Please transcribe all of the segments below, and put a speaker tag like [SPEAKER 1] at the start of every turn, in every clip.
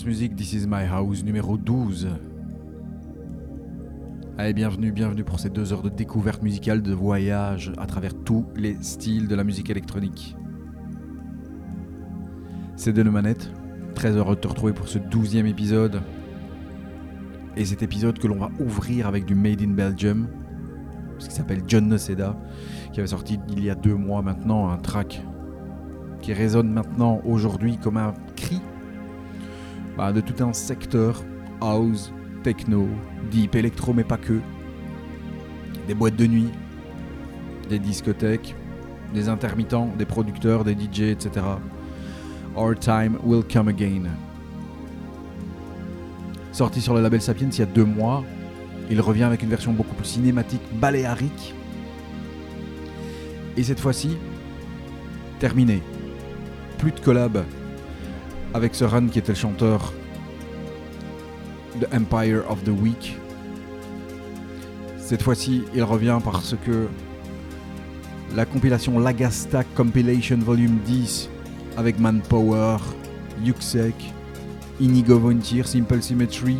[SPEAKER 1] Just Music, This Is My House, numéro 12. Allez, bienvenue, bienvenue pour ces deux heures de découverte musicale, de voyage à travers tous les styles de la musique électronique. C'est de nos manettes. Très heureux de te retrouver pour ce douzième épisode. Et cet épisode que l'on va ouvrir avec du Made in Belgium, ce qui s'appelle John Noceda, qui avait sorti il y a deux mois maintenant un track qui résonne maintenant aujourd'hui comme un cri bah, de tout un secteur house, techno, deep, électro, mais pas que. Des boîtes de nuit, des discothèques, des intermittents, des producteurs, des DJ, etc. Our time will come again. Sorti sur le label Sapiens il y a deux mois, il revient avec une version beaucoup plus cinématique, baléarique. Et cette fois-ci, terminé. Plus de collab avec ce Run qui était le chanteur de Empire of the Week. Cette fois-ci, il revient parce que la compilation Lagasta Compilation Volume 10 avec Manpower, Yuxek, Inigo Volunteer, Simple Symmetry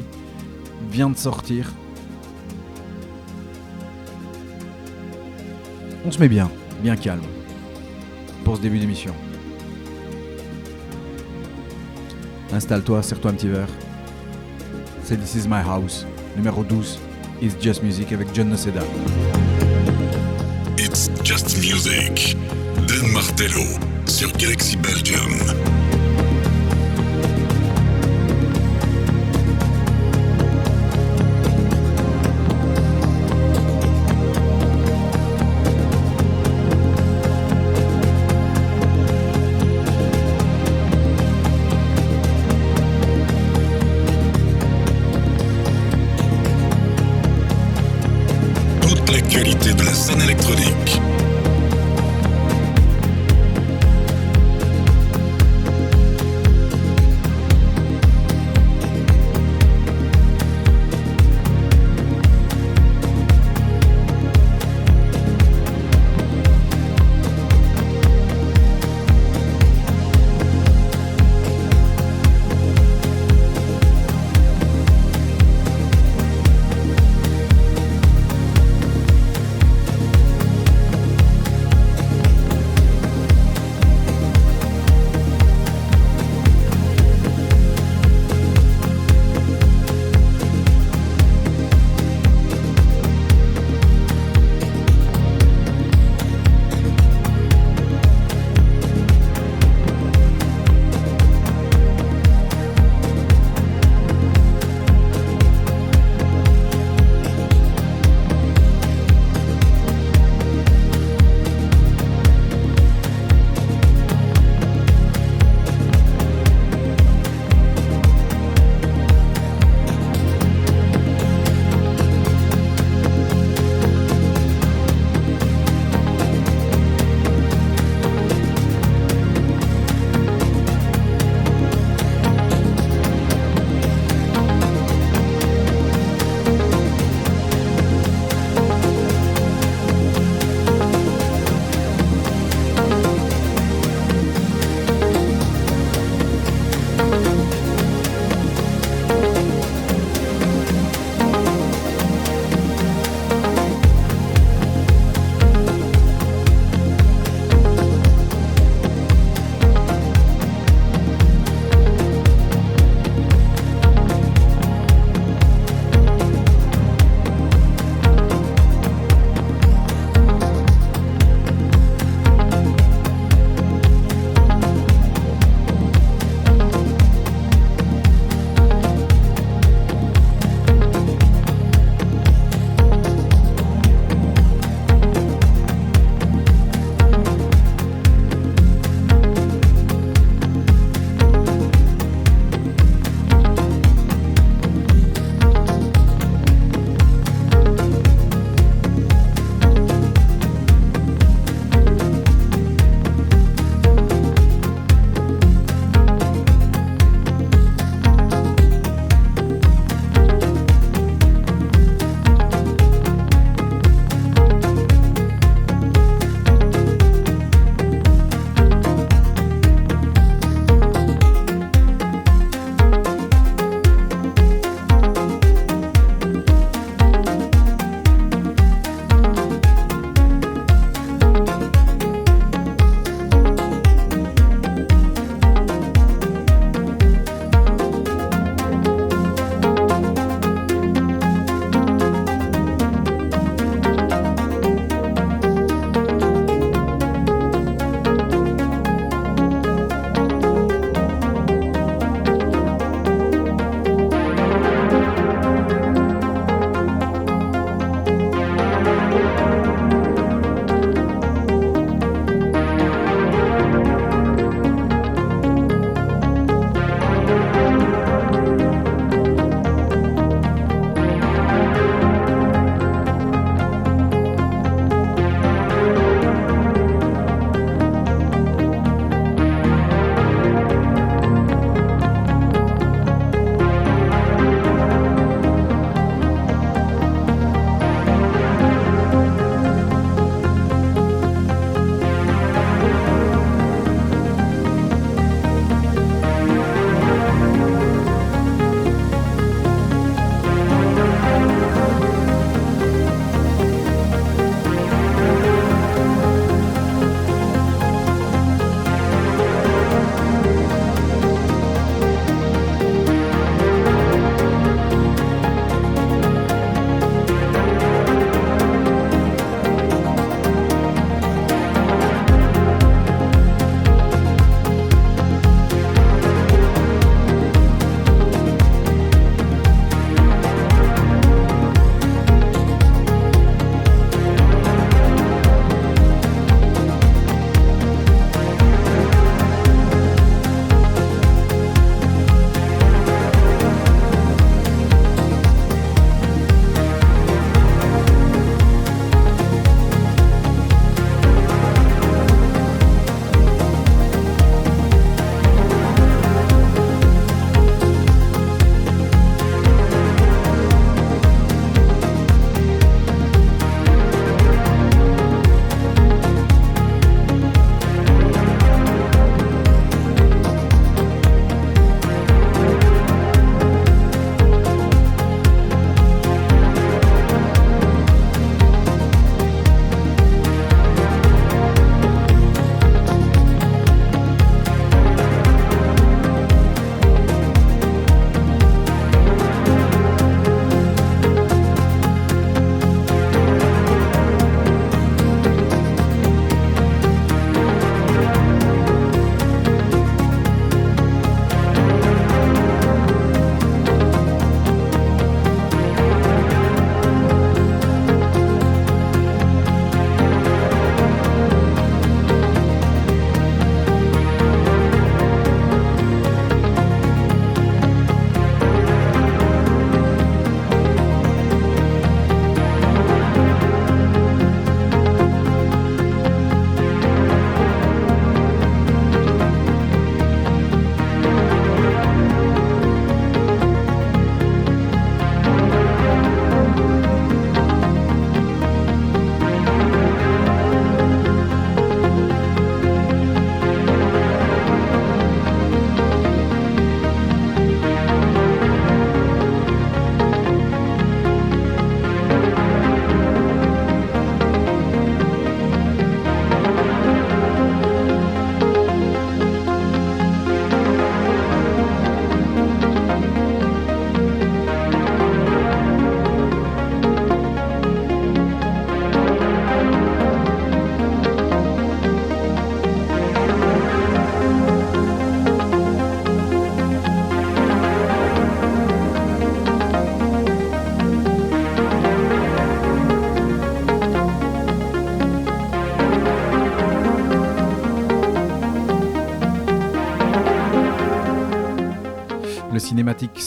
[SPEAKER 1] vient de sortir. On se met bien, bien calme pour ce début d'émission. Installe-toi, serre-toi un petit verre. C'est This Is My House, numéro 12, It's Just Music avec John Noceda.
[SPEAKER 2] It's just music. Dan Martello sur Galaxy Belgium.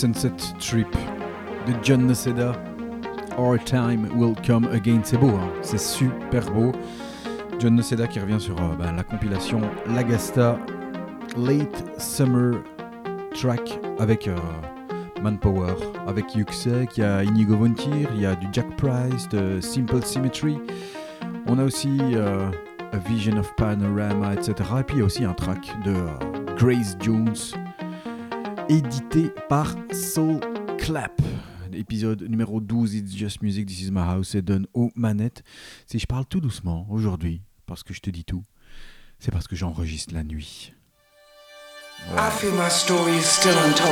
[SPEAKER 1] Sunset Trip de John Noceda. Our Time Will Come Again. C'est beau, hein c'est super beau. John Noceda qui revient sur euh, bah, la compilation Lagasta Late Summer Track avec euh, Manpower, avec Yuxek, il y a Inigo Vontir, il y a du Jack Price, de Simple Symmetry. On a aussi euh, A Vision of Panorama, etc. Et puis il y a aussi un track de Grace Jones, édité par Soul Clap. Épisode numéro 12, It's Just Music, This Is My House, et donne aux manettes. Si je parle tout doucement aujourd'hui, parce que je te dis tout, c'est parce que j'enregistre la nuit.
[SPEAKER 3] I feel my story is still untold.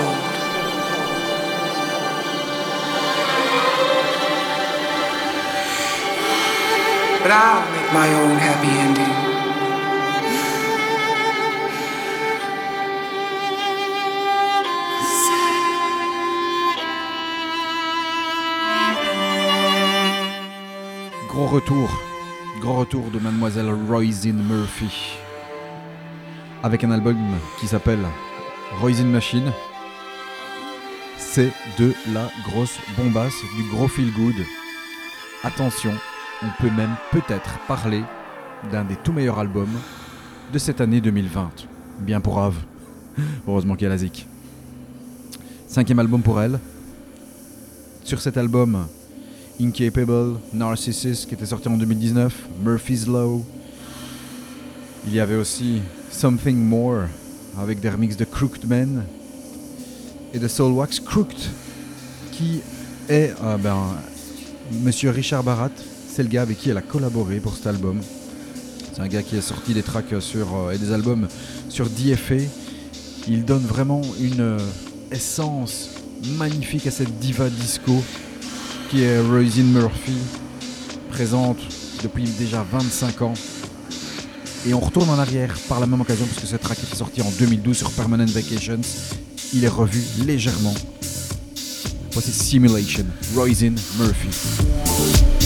[SPEAKER 3] But I'll make my own happy ending.
[SPEAKER 1] Gros retour de Mademoiselle Roisin Murphy avec un album qui s'appelle Roisin Machine. C'est de la grosse bombasse, du gros feel good. Attention, on peut même peut-être parler d'un des tout meilleurs albums de cette année 2020. Bien pour Ave. Heureusement qu'il y a la. Cinquième album pour elle. Sur cet album, Incapable, Narcissus qui était sorti en 2019, Murphy's Law. Il y avait aussi Something More avec des remixes de Crooked Men et de Soulwax Crooked qui est euh, ben, Monsieur Richard Barat, c'est le gars avec qui elle a collaboré pour cet album. C'est un gars qui a sorti des tracks sur, euh, et des albums sur DFA. Il donne vraiment une euh, essence magnifique à cette diva disco qui est Roisin Murphy, présente depuis déjà 25 ans. Et on retourne en arrière par la même occasion, parce que cette track était sortie en 2012 sur Permanent Vacations. Il est revu légèrement. Voici Simulation, Roisin Murphy.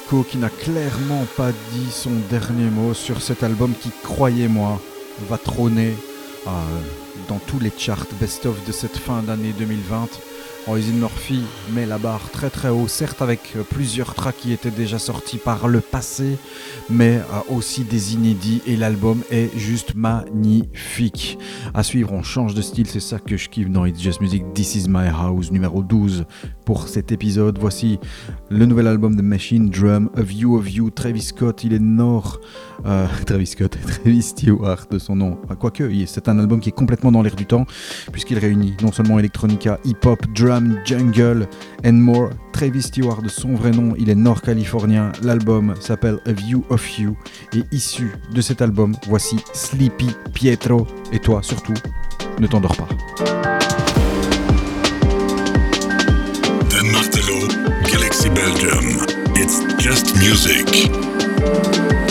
[SPEAKER 1] Qui n'a clairement pas dit son dernier mot sur cet album qui, croyez-moi, va trôner euh, dans tous les charts best-of de cette fin d'année 2020. Oisin Murphy met la barre très très haut, certes avec euh, plusieurs tracks qui étaient déjà sortis par le passé, mais euh, aussi des inédits et l'album est juste magnifique. À suivre, on change de style, c'est ça que je kiffe dans It's Just Music. This is My House numéro 12 pour cet épisode. Voici le nouvel album de Machine Drum, A View of You, Travis Scott, il est nord. Euh, Travis Scott, Travis Stewart de son nom. Quoique, c'est un album qui est complètement dans l'air du temps, puisqu'il réunit non seulement electronica, hip-hop, drum, jungle and more. Travis Stewart de son vrai nom, il est nord-californien. L'album s'appelle A View of You et issu de cet album, voici Sleepy Pietro. Et toi, surtout, ne t'endors pas.
[SPEAKER 2] Belgium. It's just music.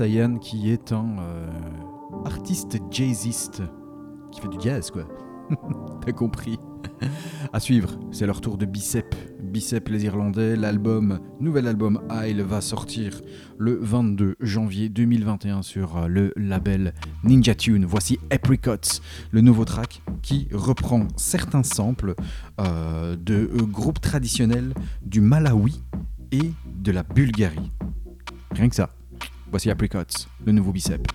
[SPEAKER 1] Amasayan qui est un euh, artiste jazziste qui fait du jazz quoi. T'as compris À suivre, c'est leur tour de Bicep. Bicep les Irlandais, l'album, nouvel album Isle va sortir le 22 janvier 2021 sur euh, le label Ninja Tune. Voici Apricots, le nouveau track qui reprend certains samples euh, de groupes traditionnels du Malawi et de la Bulgarie. Rien que ça. Voici Apricots, le nouveau Bicep.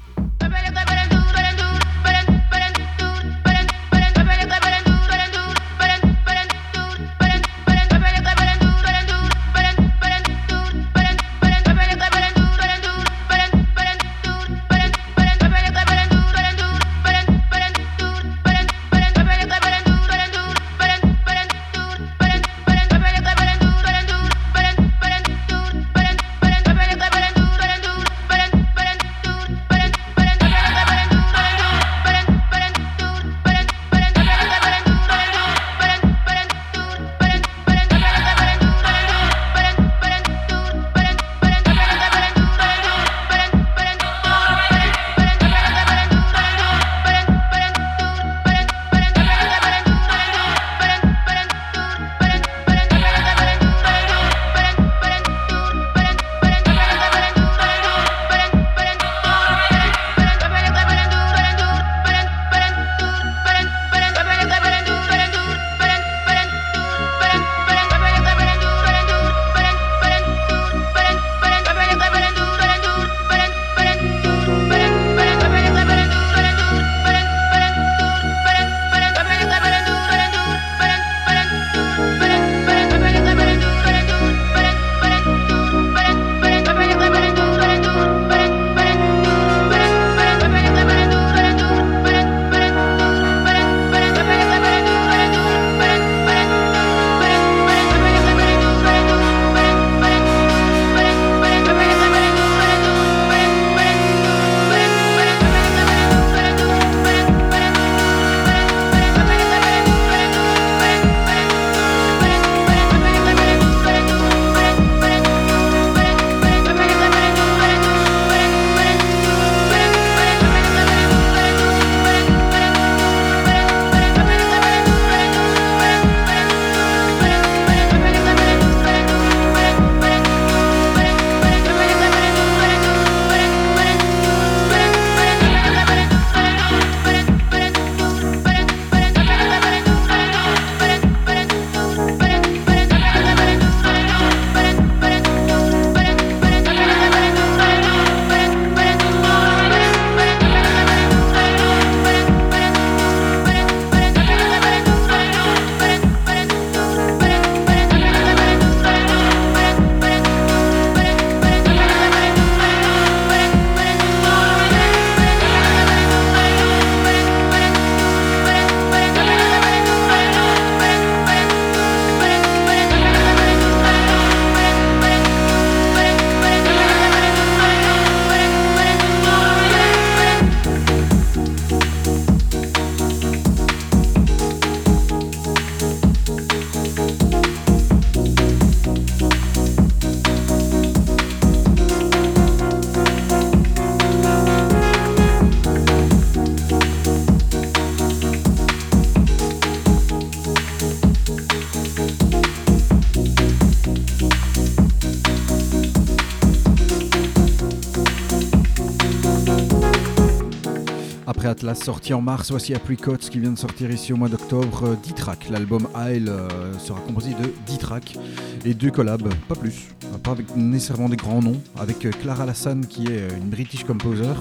[SPEAKER 1] La sortie en mars, voici Apricots qui vient de sortir ici au mois d'octobre. 10 euh, tracks, l'album Isle euh, sera composé de 10 tracks et deux collabs, pas plus, pas avec nécessairement des grands noms, avec euh, Clara Lassan qui est une British composer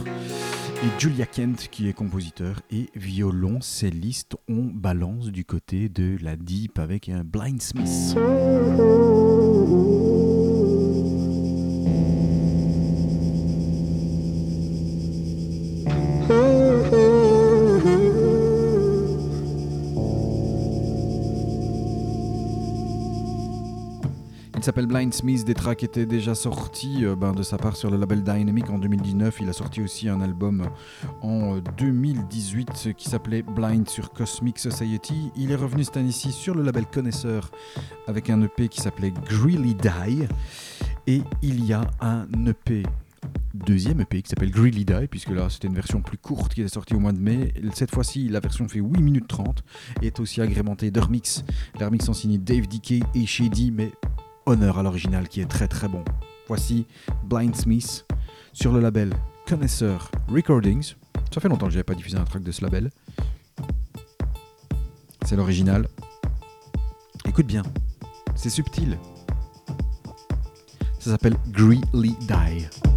[SPEAKER 1] et Julia Kent qui est compositeur et violon celliste. On balance du côté de la deep avec un Blindsmith. Il s'appelle Blind Smith, des tracks étaient déjà sortis euh, ben, de sa part sur le label Dynamic en 2019. Il a sorti aussi un album en 2018 qui s'appelait Blind sur Cosmic Society. Il est revenu cette année-ci sur le label Connaisseur avec un EP qui s'appelait Greely Die. Et il y a un EP, deuxième EP qui s'appelle Greedy Die, puisque là c'était une version plus courte qui est sortie au mois de mai. Cette fois-ci, la version fait 8 minutes 30 et est aussi agrémentée. Les remix sont signés Dave Dickey et Shady, mais honneur à l'original qui est très très bon. Voici Blind Smith sur le label Connoisseur Recordings. Ça fait longtemps que j'avais pas diffusé un track de ce label. C'est l'original. Écoute bien, c'est subtil. Ça s'appelle Greedly Die.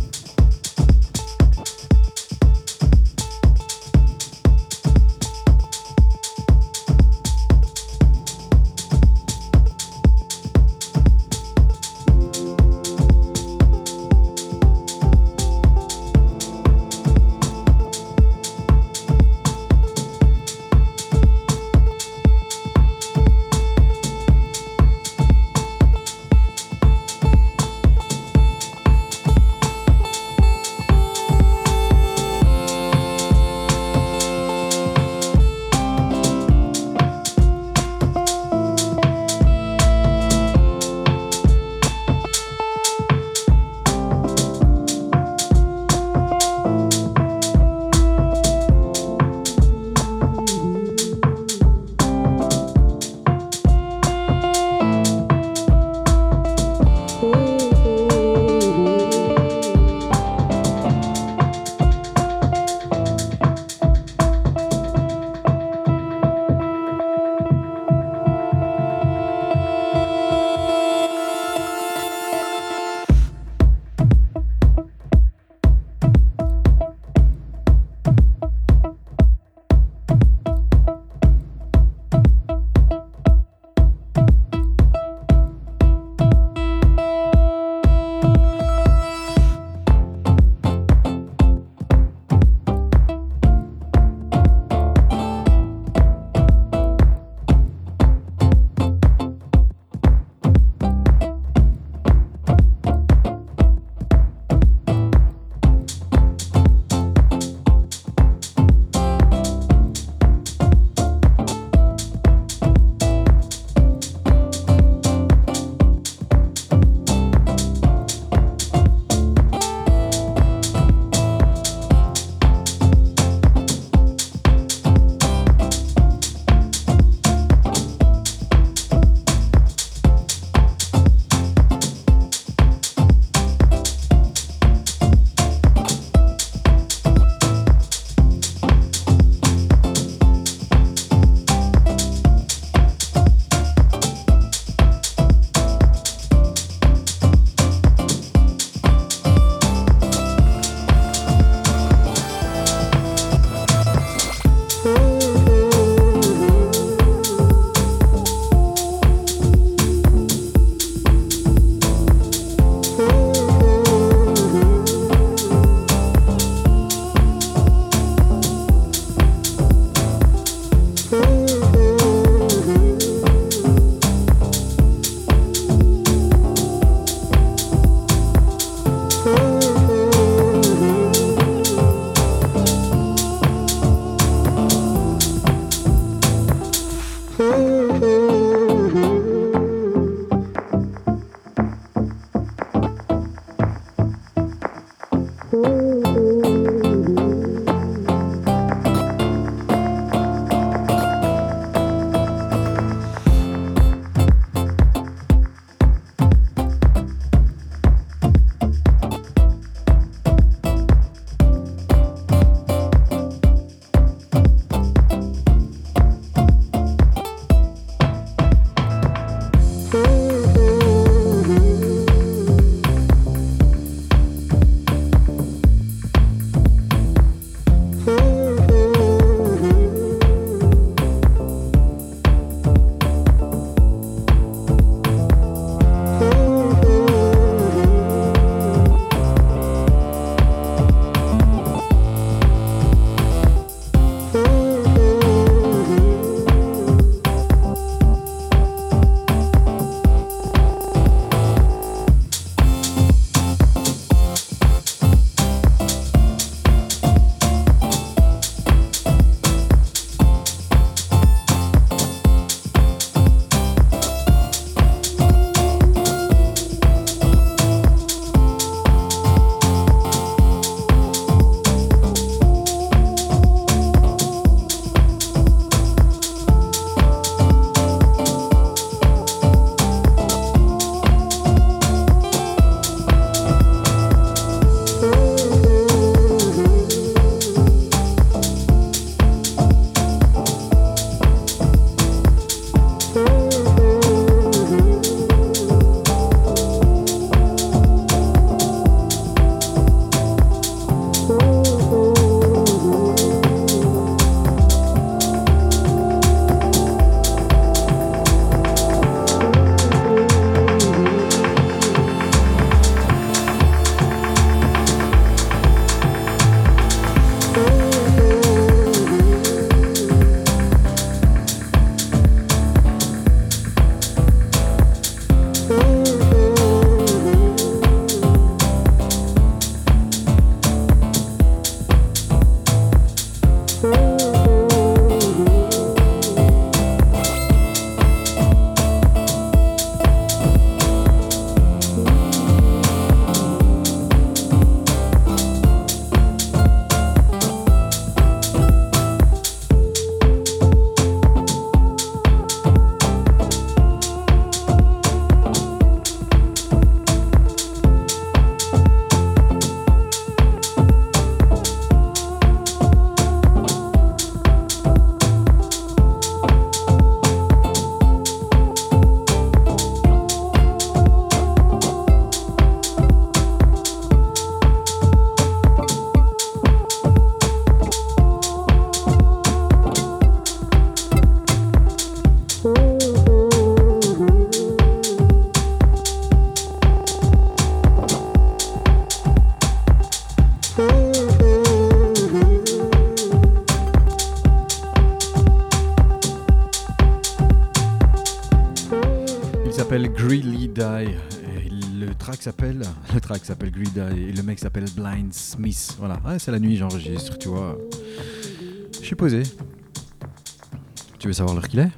[SPEAKER 1] Die. Et le track s'appelle. Le track s'appelle Greeley Die. Et le mec s'appelle Blind Smith. Voilà. Ouais, c'est la nuit, j'enregistre, tu vois. Je suis posé. Tu veux savoir l'heure qu'il est?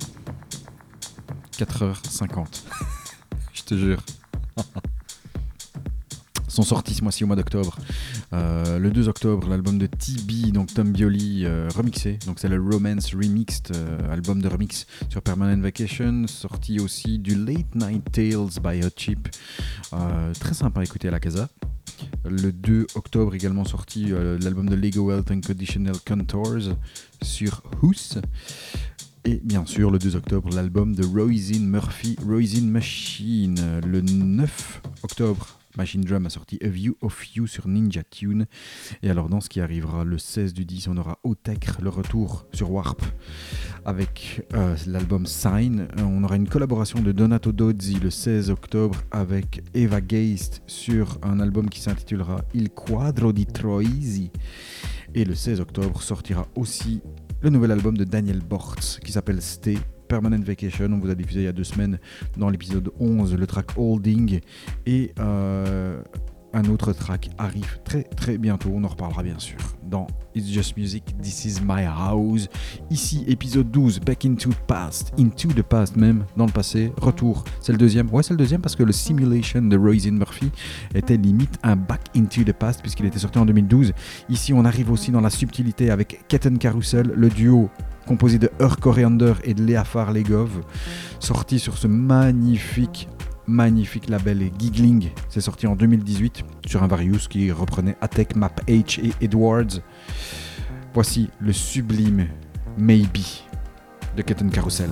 [SPEAKER 1] 4h50. Je te jure. sont sortis ce mois-ci au mois d'octobre. Euh, le 2 octobre, l'album de TB, donc Tom Bioli, euh, remixé. Donc c'est le Romance Remixed, euh, album de remix sur Permanent Vacation. Sorti aussi du Late Night Tales by Hot Chip. Euh, très sympa à écouter à la casa. Le 2 octobre également sorti l'album de Lego Health Unconditional Contours sur Who's. Et bien sûr, le 2 octobre, l'album de Roisin Murphy, Roisin Machine. Le 9 octobre, Machine Drum a sorti A View of You sur Ninja Tune. Et alors, dans ce qui arrivera le 16 du 10, on aura Otek, le retour sur Warp avec euh, l'album Sign. Euh, On aura une collaboration de Donato Dozzi le 16 octobre avec Eva Geist sur un album qui s'intitulera Il Quadro di Troisi. Et le 16 octobre sortira aussi le nouvel album de Daniel Bortz qui s'appelle Stay Permanent Vacation. On vous a diffusé il y a deux semaines dans l'épisode 11 le track Holding. Et euh, un autre track arrive très très bientôt. On en reparlera bien sûr dans It's Just Music, This Is My House. Ici, épisode 12, Back into the Past. Into the Past même, dans le passé. Retour. C'est le deuxième. Ouais, c'est le deuxième parce que le Simulation de Roisin Murphy était limite un Back into the Past puisqu'il était sorti en 2012. Ici, on arrive aussi dans la subtilité avec Ketten Carousel, le duo composé de Ur Coriander et de Léa Farlegov, sorti sur ce magnifique magnifique label Giggling. C'est sorti en 2018 sur un Various qui reprenait Atek, Map H et Edwards. Voici le sublime Maybe de Ketten Carousel.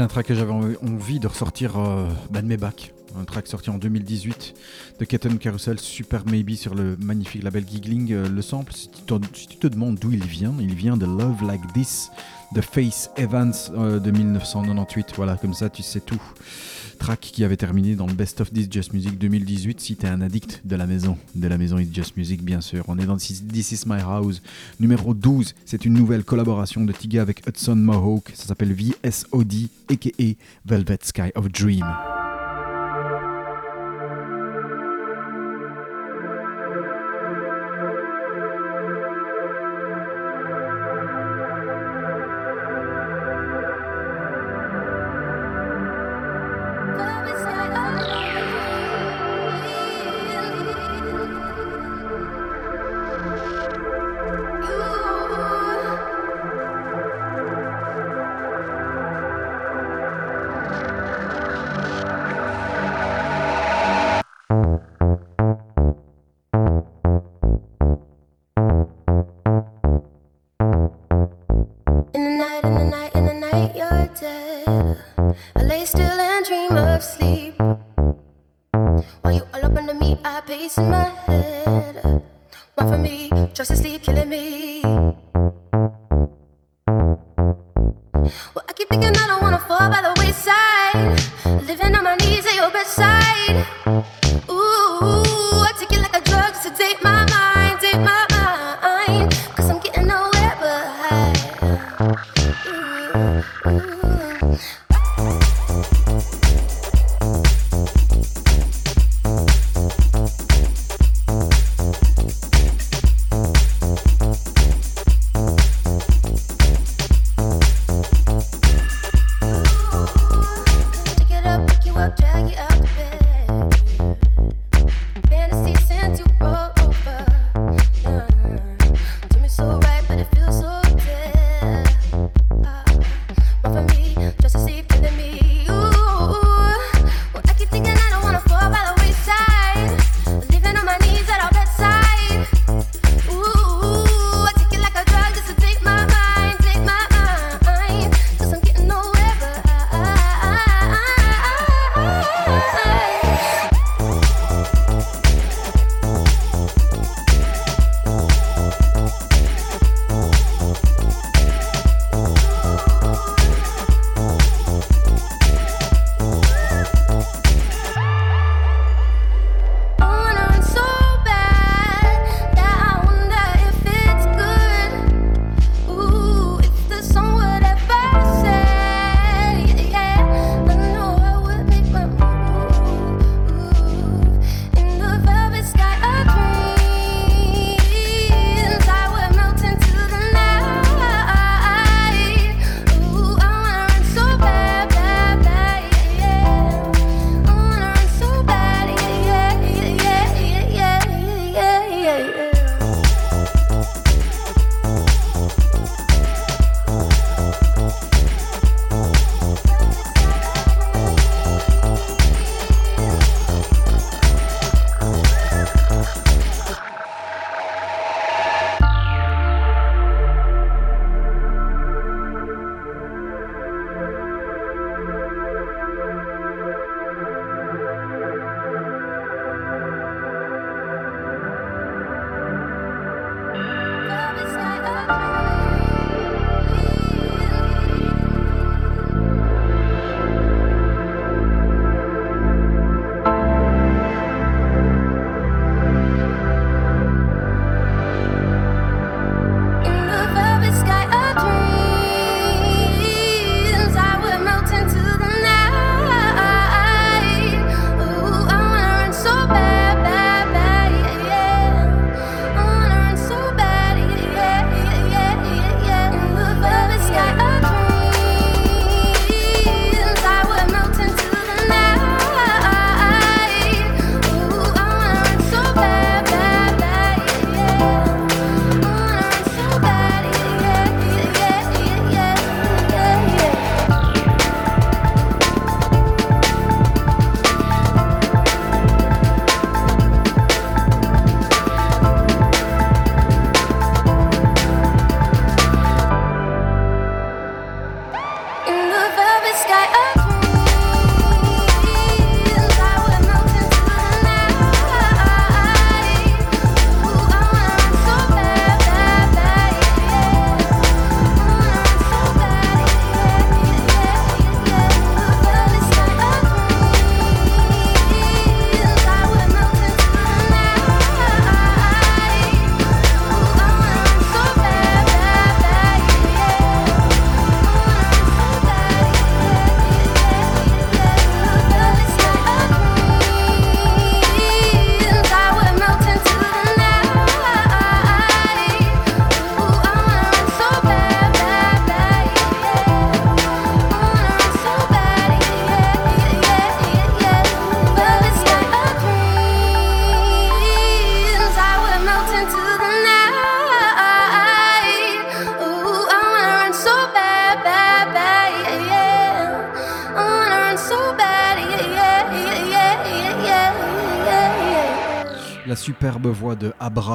[SPEAKER 1] C'est un track que j'avais envie- de ressortir euh, bah, de. Un track sorti en 2018 de Ketten Carousel, Super Maybe sur le magnifique label Giggling. Euh, le sample, si tu, te, si tu te demandes d'où il vient, il vient de Love Like This de Face Evans euh, de 1998. Voilà, comme ça tu sais tout. Qui avait terminé dans le Best of This Just Music 2018 si t'es un addict de la maison, de la maison It's Just Music bien sûr. On est dans This This Is My House numéro 12. C'est une nouvelle collaboration de Tiga avec Hudson Mohawk. Ça s'appelle VSOD aka Velvet Sky of Dream.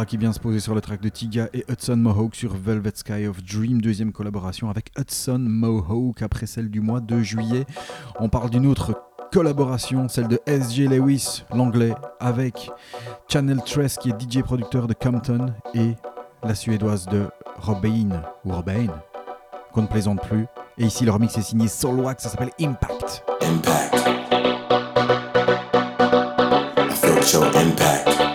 [SPEAKER 1] Qui vient se poser sur le track de Tiga et Hudson Mohawk sur Velvet Sky of Dream, deuxième collaboration avec Hudson Mohawk après celle du mois de juillet. On parle d'une autre collaboration, celle de SJ Lewis, l'anglais, avec Channel Tress qui est DJ producteur de Compton et la suédoise de Robin ou Robin, qu'on ne plaisante plus. Et ici le remix est signé Soulwax, ça s'appelle Impact.
[SPEAKER 4] Impact. I felt your. Impact.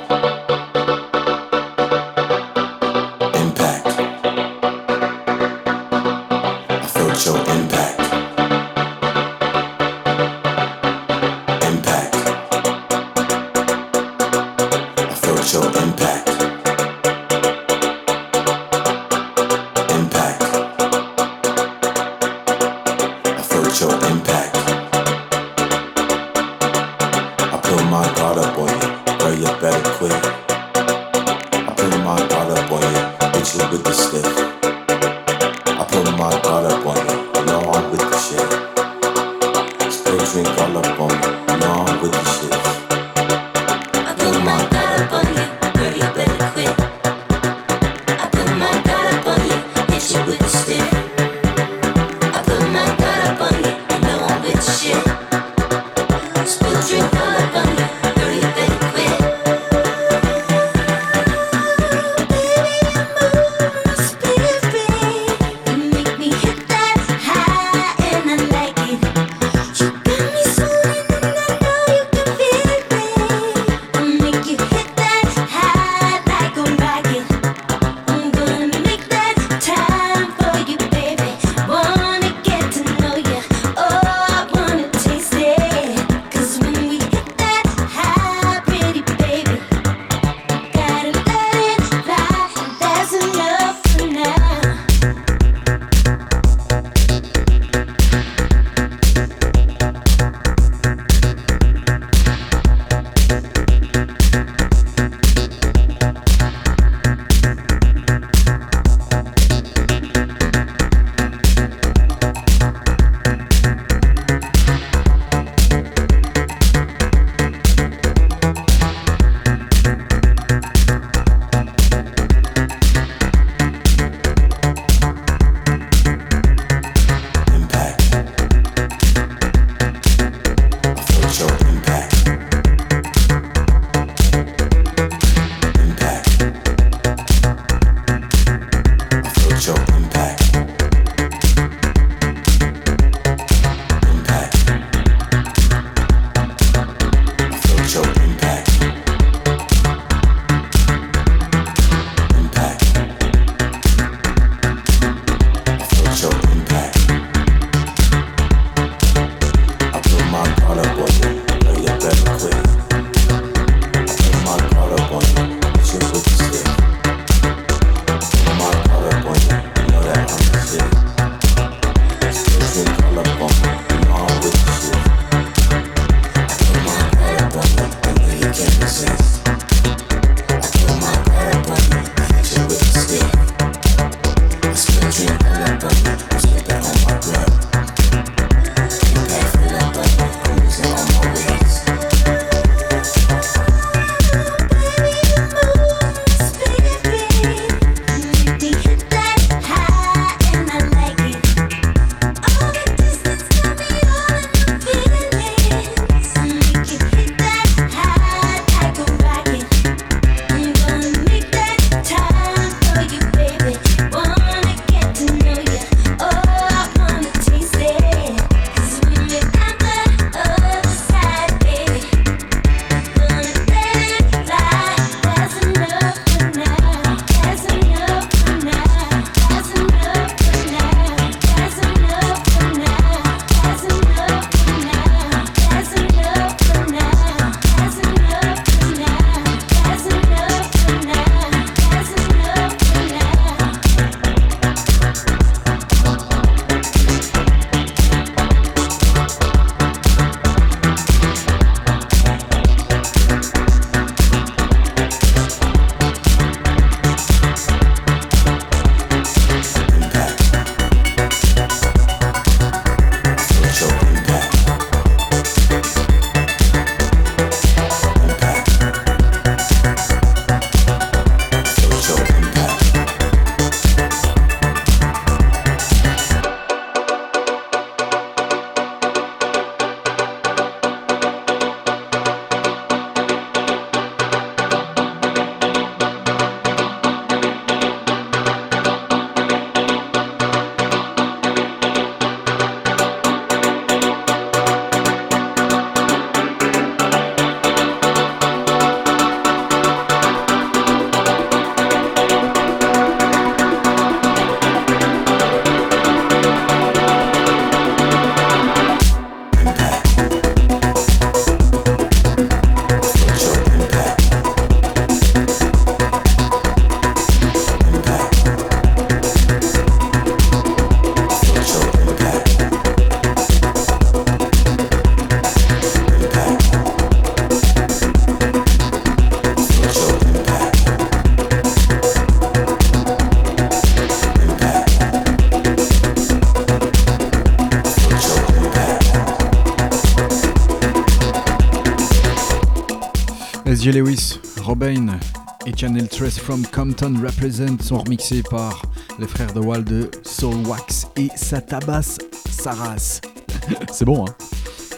[SPEAKER 1] Robin et Channel Trace from Compton Represent sont remixés par les frères de Wall de Soul Wax et ça tabasse sa race. C'est bon, hein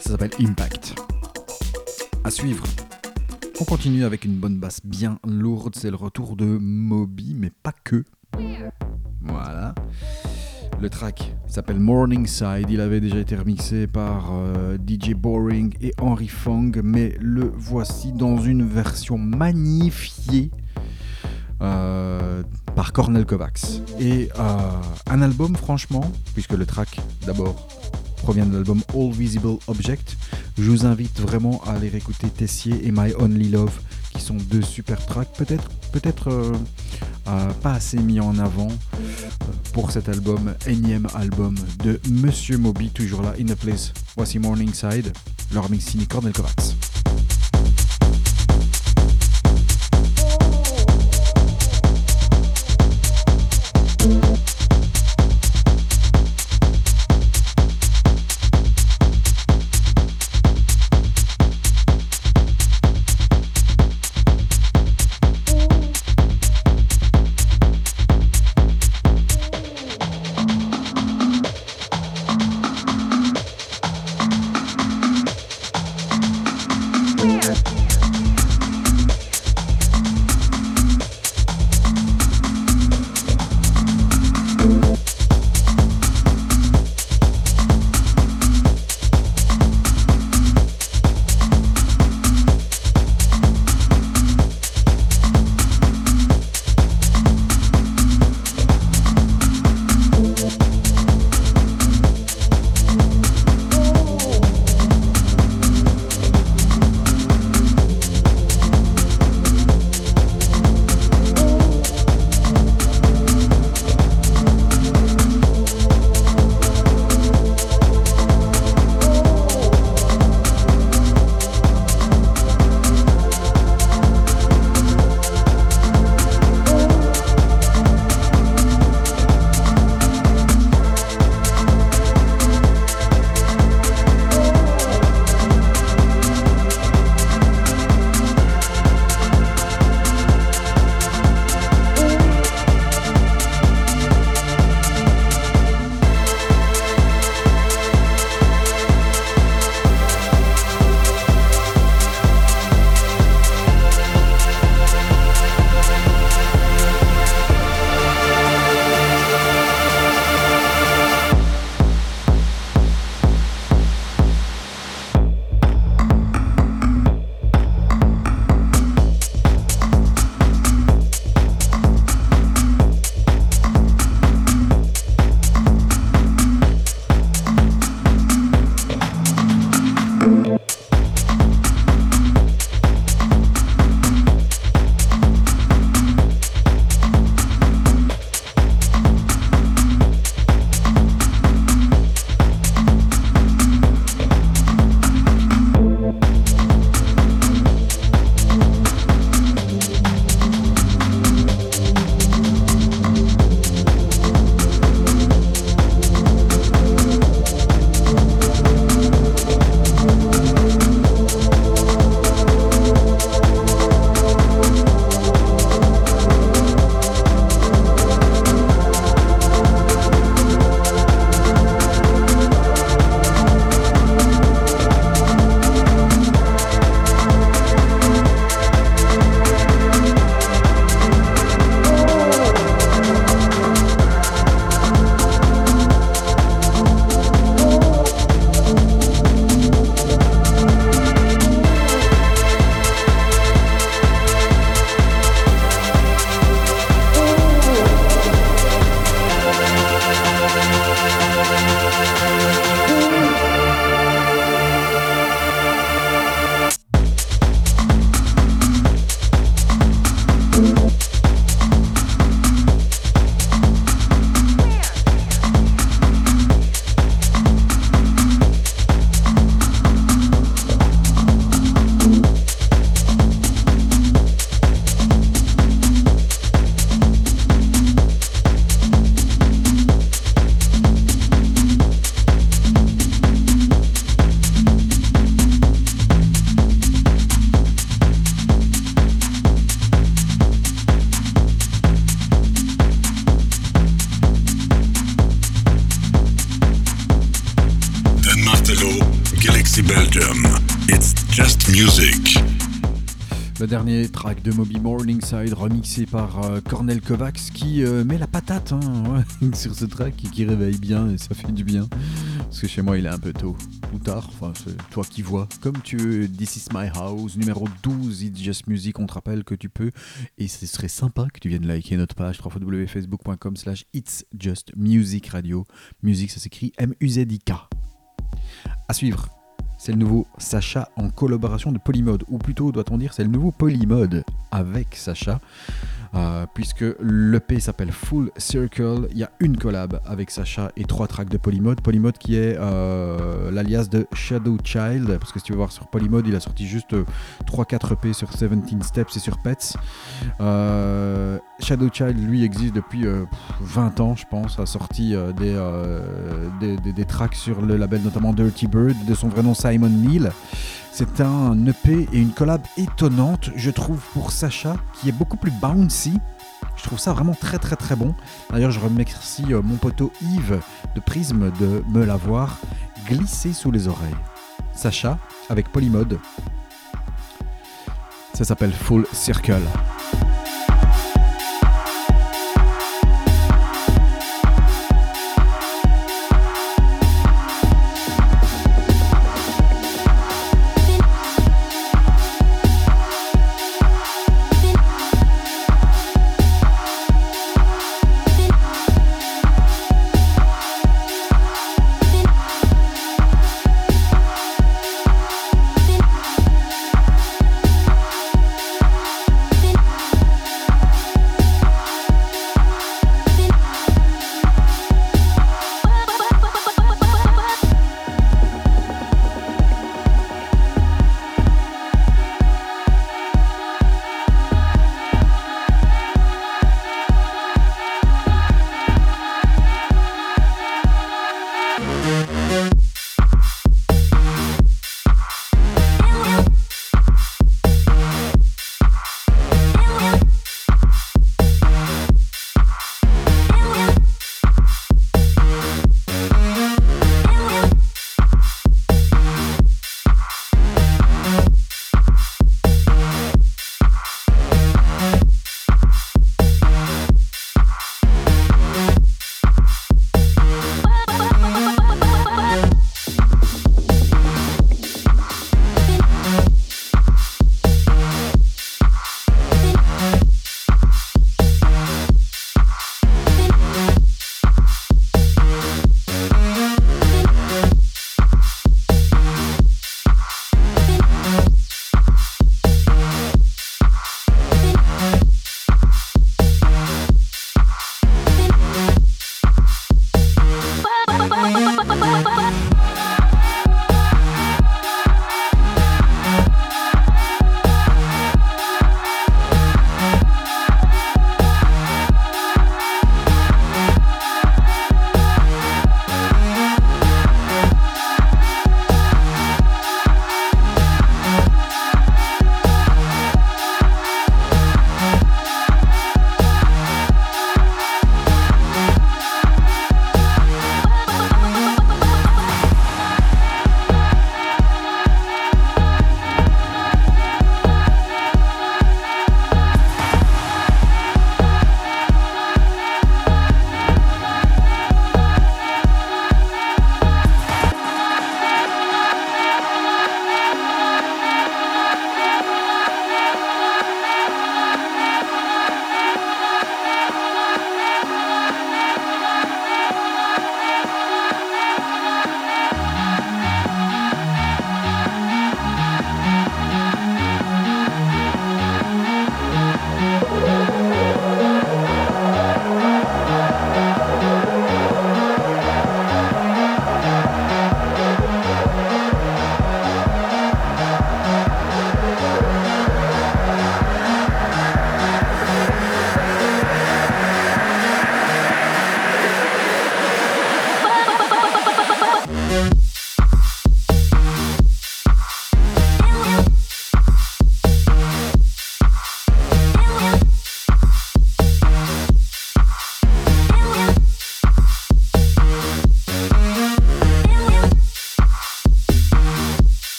[SPEAKER 1] Ça s'appelle Impact. À suivre. On continue avec une bonne basse bien lourde. C'est le retour de Moby, mais pas que. Voilà. Le track s'appelle Morningside. Il avait déjà été remixé par euh, DJ Boring et Henry Fong, mais le voici dans une version magnifiée euh, par Cornel Kovacs. Et euh, un album, franchement, puisque le track d'abord provient de l'album All Visible Object, je vous invite vraiment à aller écouter Tessier et My Only Love, qui sont deux super tracks, peut-être peut-être euh, euh, pas assez mis en avant euh, pour cet album, énième album de Monsieur Moby, toujours là, In a Place. Voici Morningside, leur mix Cornel Kovacs. Dernier track de Moby Morningside remixé par euh, Cornel Kovacs qui euh, met la patate hein, sur ce track et qui réveille bien et ça fait du bien. Parce que chez moi il est un peu tôt ou tard, enfin c'est toi qui vois. Comme tu veux, This is my house, numéro 12, It's Just Music, on te rappelle que tu peux et ce serait sympa que tu viennes liker notre page www.facebook.com slash It's Just Music Radio. Music ça s'écrit M-U-Z-I-K. À suivre, c'est le nouveau Sacha en collaboration de Polymode, ou plutôt doit-on dire c'est le nouveau Polymode avec Sacha, euh, puisque l'EP s'appelle Full Circle, il y a une collab avec Sacha et trois tracks de Polymode, Polymode qui est euh, l'alias de Shadow Child, parce que si tu veux voir sur Polymode, il a sorti juste 3-4 EP sur 17 Steps et sur Pets. Euh, Shadow Child, lui, existe depuis euh, pff, 20 ans, je pense, a sorti euh, euh, des- des tracks sur le label notamment Dirty Bird, de son vrai nom Simon Neal. C'est un EP et une collab étonnante, je trouve, pour Sacha, qui est beaucoup plus bouncy. Je trouve ça vraiment très très très bon. D'ailleurs, je remercie euh, mon poteau Yves de Prisme de me l'avoir glissé sous les oreilles. Sacha, avec Polymode. Ça s'appelle Full Circle.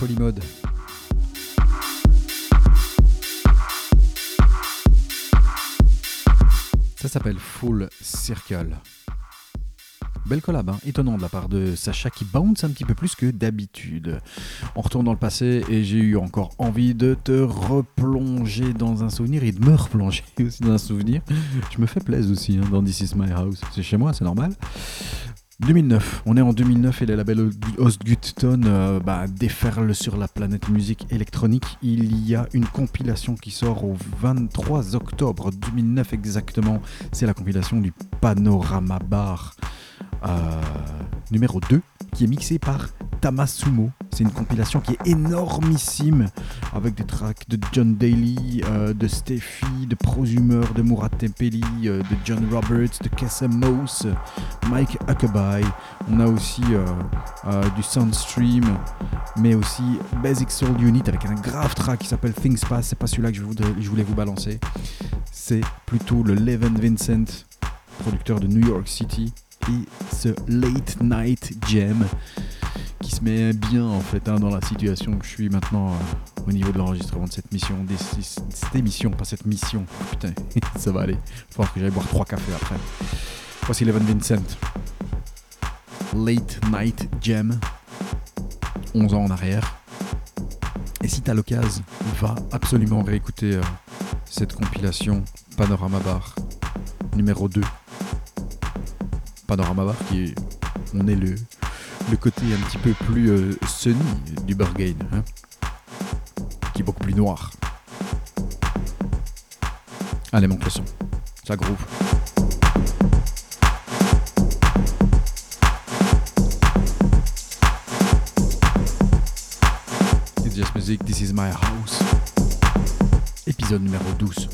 [SPEAKER 1] Polymode. Ça s'appelle Full Circle. Belle collab, hein, étonnant de la part de Sacha qui bounce un petit peu plus que d'habitude. On retourne dans le passé et j'ai eu encore envie de te replonger dans un souvenir et de me replonger aussi dans un souvenir. Je me fais plaisir aussi hein, dans This Is My House. C'est chez moi, c'est normal. 2009, on est en 2009 et le label Ostgutton euh, bah, déferle sur la planète musique électronique. Il y a une compilation qui sort au 23 octobre 2009 exactement. C'est la compilation du Panorama Bar numéro 2 qui est mixé par Tamasumo. C'est une compilation qui est énormissime avec des tracks de John Daly, euh, de Steffi, de Prosumer, de Murat Tempeli, euh, de John Roberts, de Kessem Mouse, Mike Huckabee. On a aussi euh, euh, du Soundstream, mais aussi Basic Soul Unit avec un grave track qui s'appelle Things Pass. C'est pas celui-là que je voulais vous balancer. C'est plutôt le Leven Vincent, producteur de New York City, et ce Late Night Jam qui se met bien en fait hein, dans la situation que je suis maintenant euh, au niveau de l'enregistrement de cette mission, cette émission, pas cette mission. Putain, ça va aller. Va falloir que j'aille boire trois cafés après. Voici Leven Vincent. Late Night Jam. 11 ans en arrière. Et si t'as l'occasion, va absolument réécouter euh, cette compilation Panorama Bar numéro 2. Panorama Bar qui est, on est le, le côté un petit peu plus euh, sunny du Burgain, hein, qui est beaucoup plus noir. Allez, monte le son, ça groove. It's Just Music, This Is My House. Épisode numéro 12.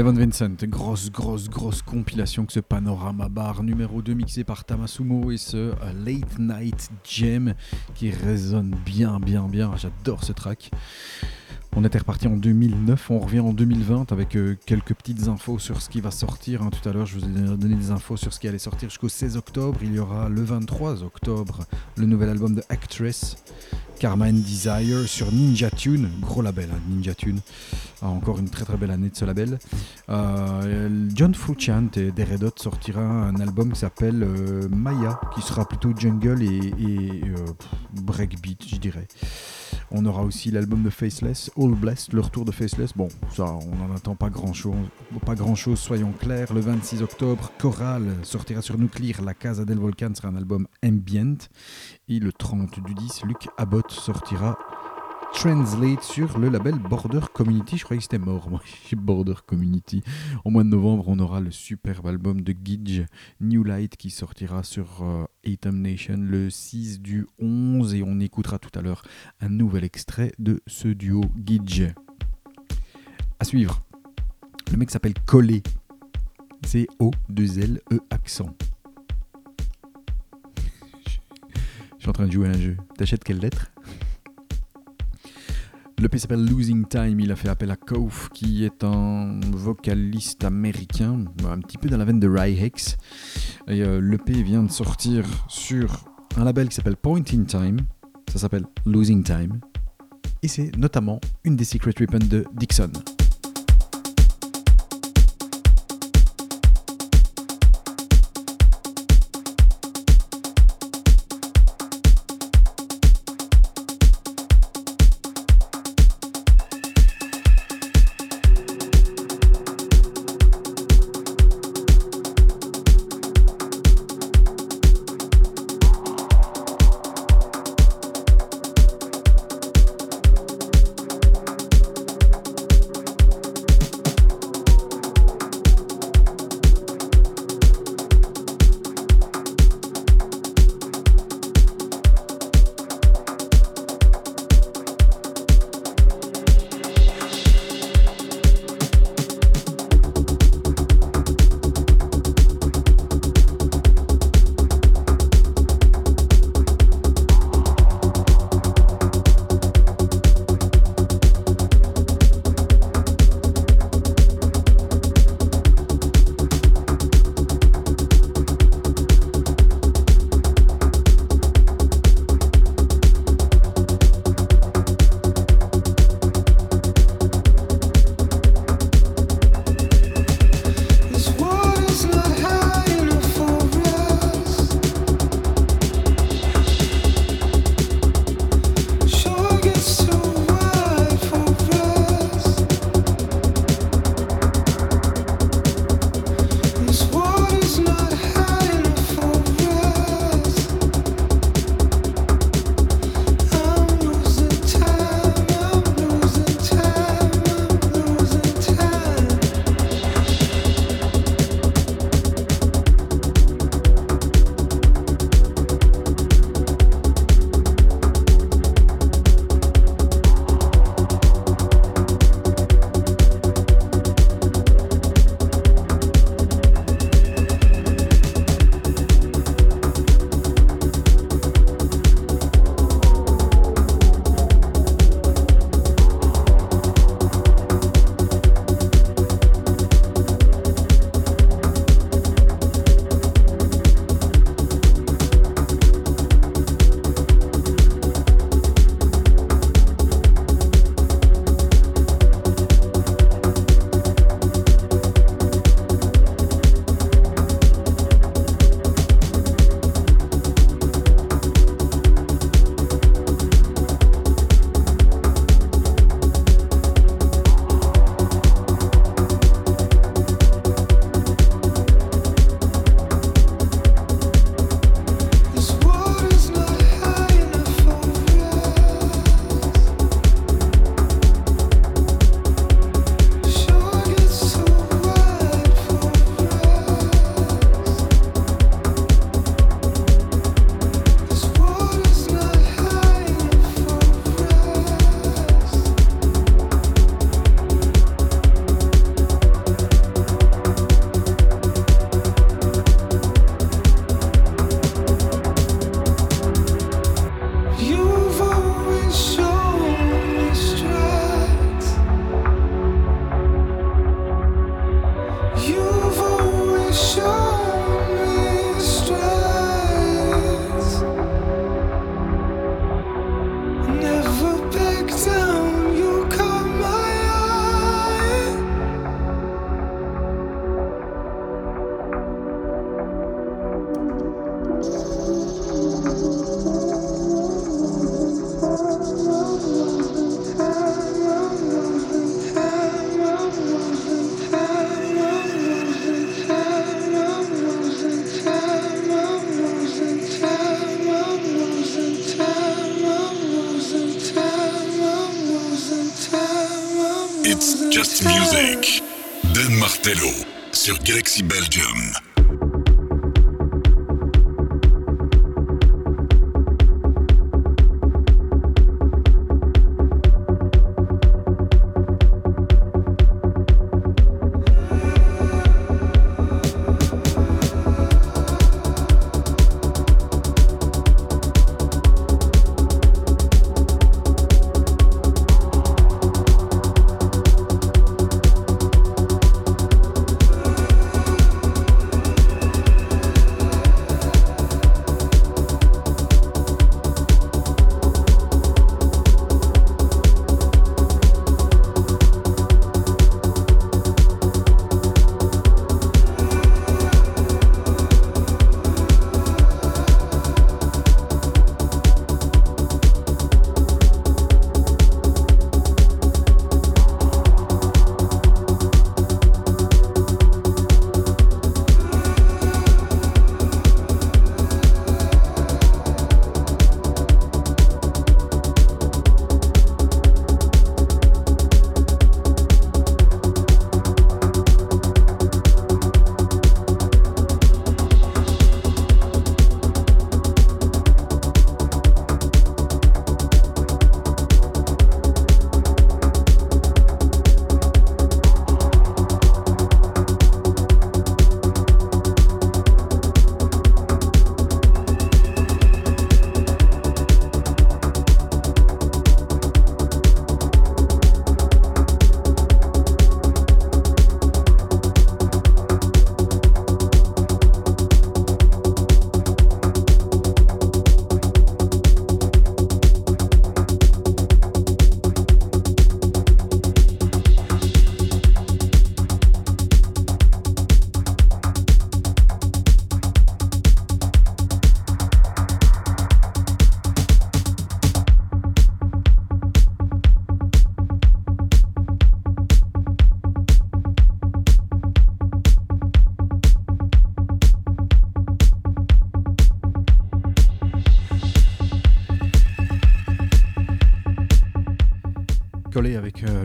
[SPEAKER 1] Levon Vincent, grosse, grosse, grosse compilation que ce panorama bar numéro 2 mixé par Tamasumo et ce euh, Late Night Jam qui résonne bien, bien, bien. J'adore ce track. On était reparti en 2009, on revient en 2020 avec euh, quelques petites infos sur ce qui va sortir. hein. Tout à l'heure, je vous ai donné des infos sur ce qui allait sortir jusqu'au 16 octobre. Il y aura le 23 octobre le nouvel album de Actress, Karma and Desire sur Ninja Tune, gros label, hein, Ninja Tune. Encore une très très belle année de ce label. Euh, John Frusciante et des Red sortira un album qui s'appelle euh, Maya, qui sera plutôt jungle et, euh, breakbeat, je dirais. On aura aussi l'album de Faceless, All Blessed, le retour de Faceless. Bon, ça, on n'en attend pas grand chose, pas grand chose, soyons clairs. Le 26 octobre, Choral sortira sur Nuclear, La Casa del Volcan sera un album ambient. Et le 30 du 10, Luc Abbott sortira Translate sur le label Border Community. Je croyais que c'était mort, moi, Border Community. Au mois de novembre, on aura le superbe album de Gidge, New Light, qui sortira sur euh, Atom Nation le 6 du 11. Et on écoutera tout à l'heure un nouvel extrait de ce duo Gidge. À suivre, le mec s'appelle Collé. C'est O-2-L-E accent. Je suis en train de jouer à un jeu. T'achètes quelle lettre? Le P s'appelle Losing Time. Il a fait appel à Kauf, qui est un vocaliste américain, un petit peu dans la veine de Rai Hex. Et euh, l'EP vient de sortir sur un label qui s'appelle Point in Time. Ça s'appelle Losing Time. Et c'est notamment une des Secret Weapons de Dixon.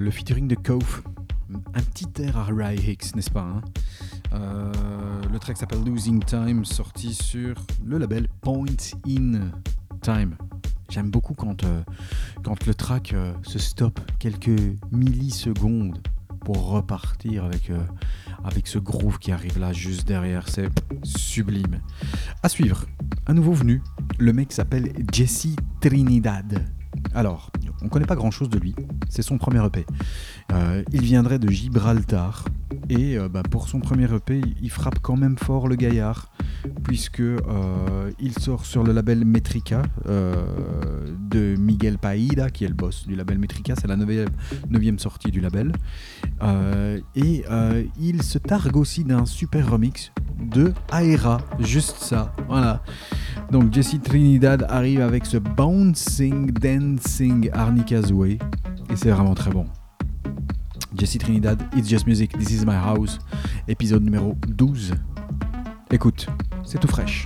[SPEAKER 1] Le featuring de Cove. Un petit air à Ry Hicks, n'est-ce pas hein? Euh, Le track s'appelle Losing Time, sorti sur le label Point in Time. J'aime beaucoup quand, euh, quand le track euh, se stoppe quelques millisecondes pour repartir avec, avec ce groove qui arrive là juste derrière. C'est sublime. À suivre, un nouveau venu. Le mec s'appelle Jesse Trinidad. Alors, on connaît pas grand chose de lui. C'est son premier EP. Euh, il viendrait de Gibraltar. Et euh, bah, pour son premier EP, il frappe quand même fort le gaillard. Puisque euh, il sort sur le label Metrica de Miguel Paida, qui est le boss du label Metrica. C'est la neuvième, sortie du label. Et il se targue aussi d'un super remix de Aera. Juste ça. Voilà. Donc Jesse Trinidad arrive avec ce Bouncing Dancing Arnica's Way c'est vraiment très bon. Jesse Trinidad, It's Just Music, This Is My House, épisode numéro 12. Écoute, c'est tout fraîche.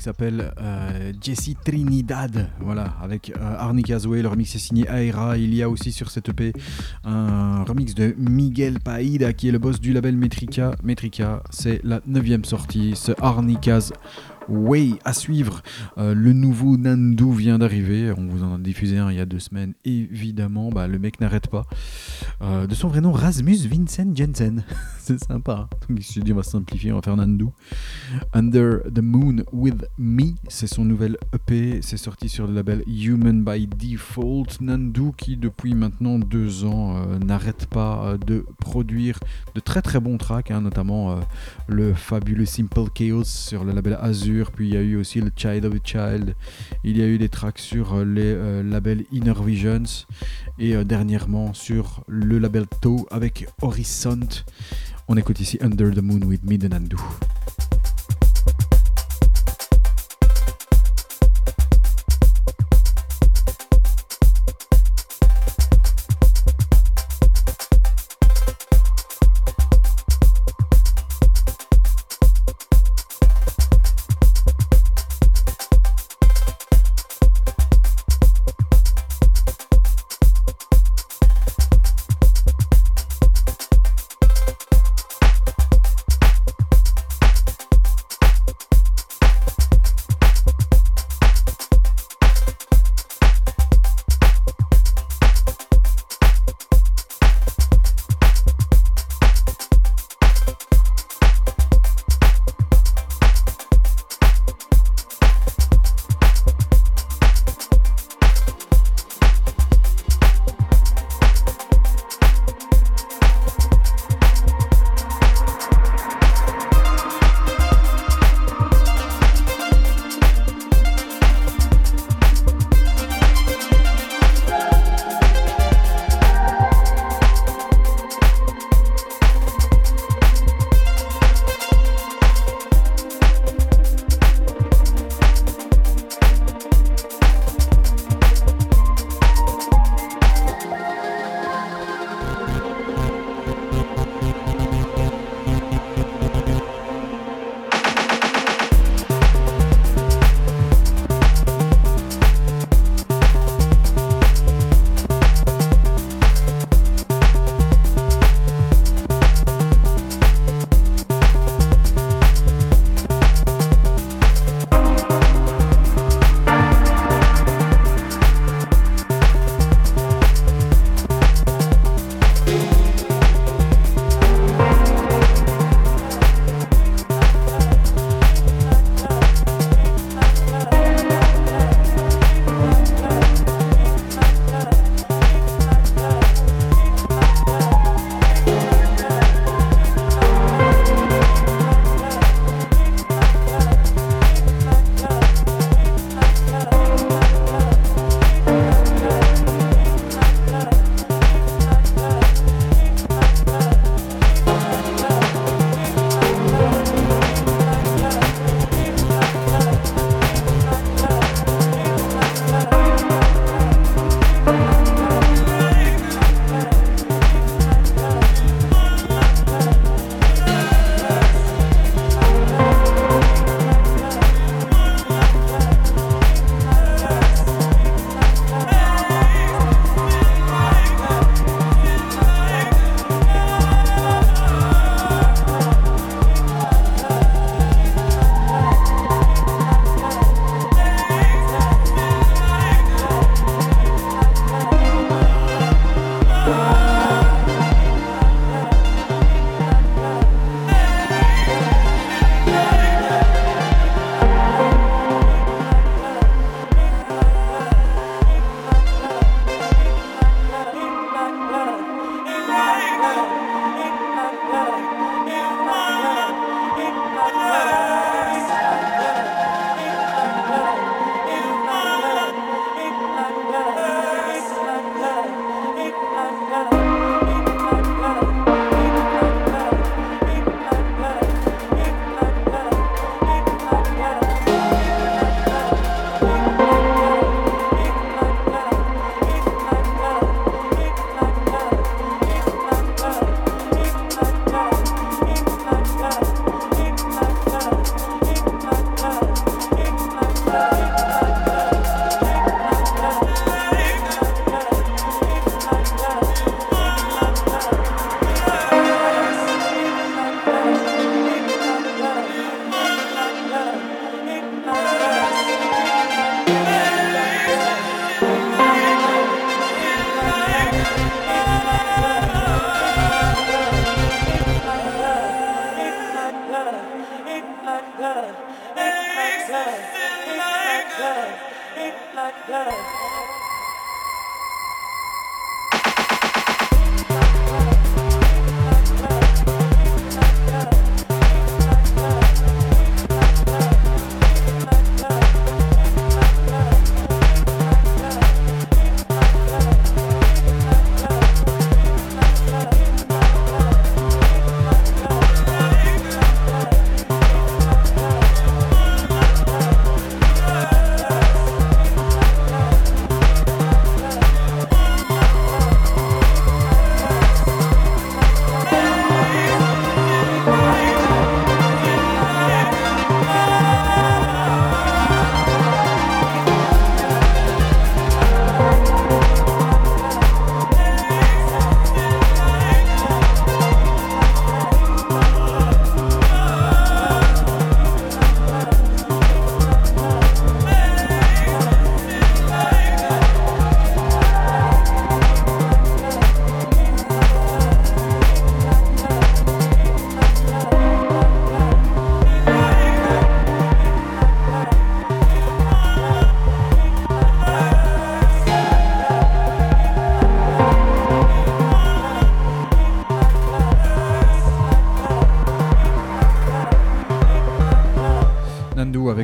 [SPEAKER 1] Qui s'appelle euh, Jessie Trinidad, voilà, avec euh, Arnie. Le remix est signé Aera. Il y a aussi sur cette EP un remix de Miguel Paida, qui est le boss du label Metrica. Metrica, c'est la neuvième sortie. Ce Arnie Way à suivre. Euh, le nouveau Nandu vient d'arriver. On vous en a diffusé un il y a deux semaines. Évidemment, bah, le mec n'arrête pas. Euh, de son vrai nom, Rasmus Vincent Jensen. C'est sympa. hein. Donc, il se dit, on va simplifier, on va faire Nandu. Under the Moon with Me, c'est son nouvel EP. C'est sorti sur le label Human by Default. Nandu qui, depuis maintenant deux ans, euh, n'arrête pas de produire de très très bons tracks, hein, notamment le fabuleux Simple Chaos sur le label Azure, puis il y a eu aussi le Child of a Child, il y a eu des tracks sur euh, les euh, labels Inner Visions et euh, dernièrement sur le label Toe avec Horizon. On écoute ici Under the Moon with Me de Nandu.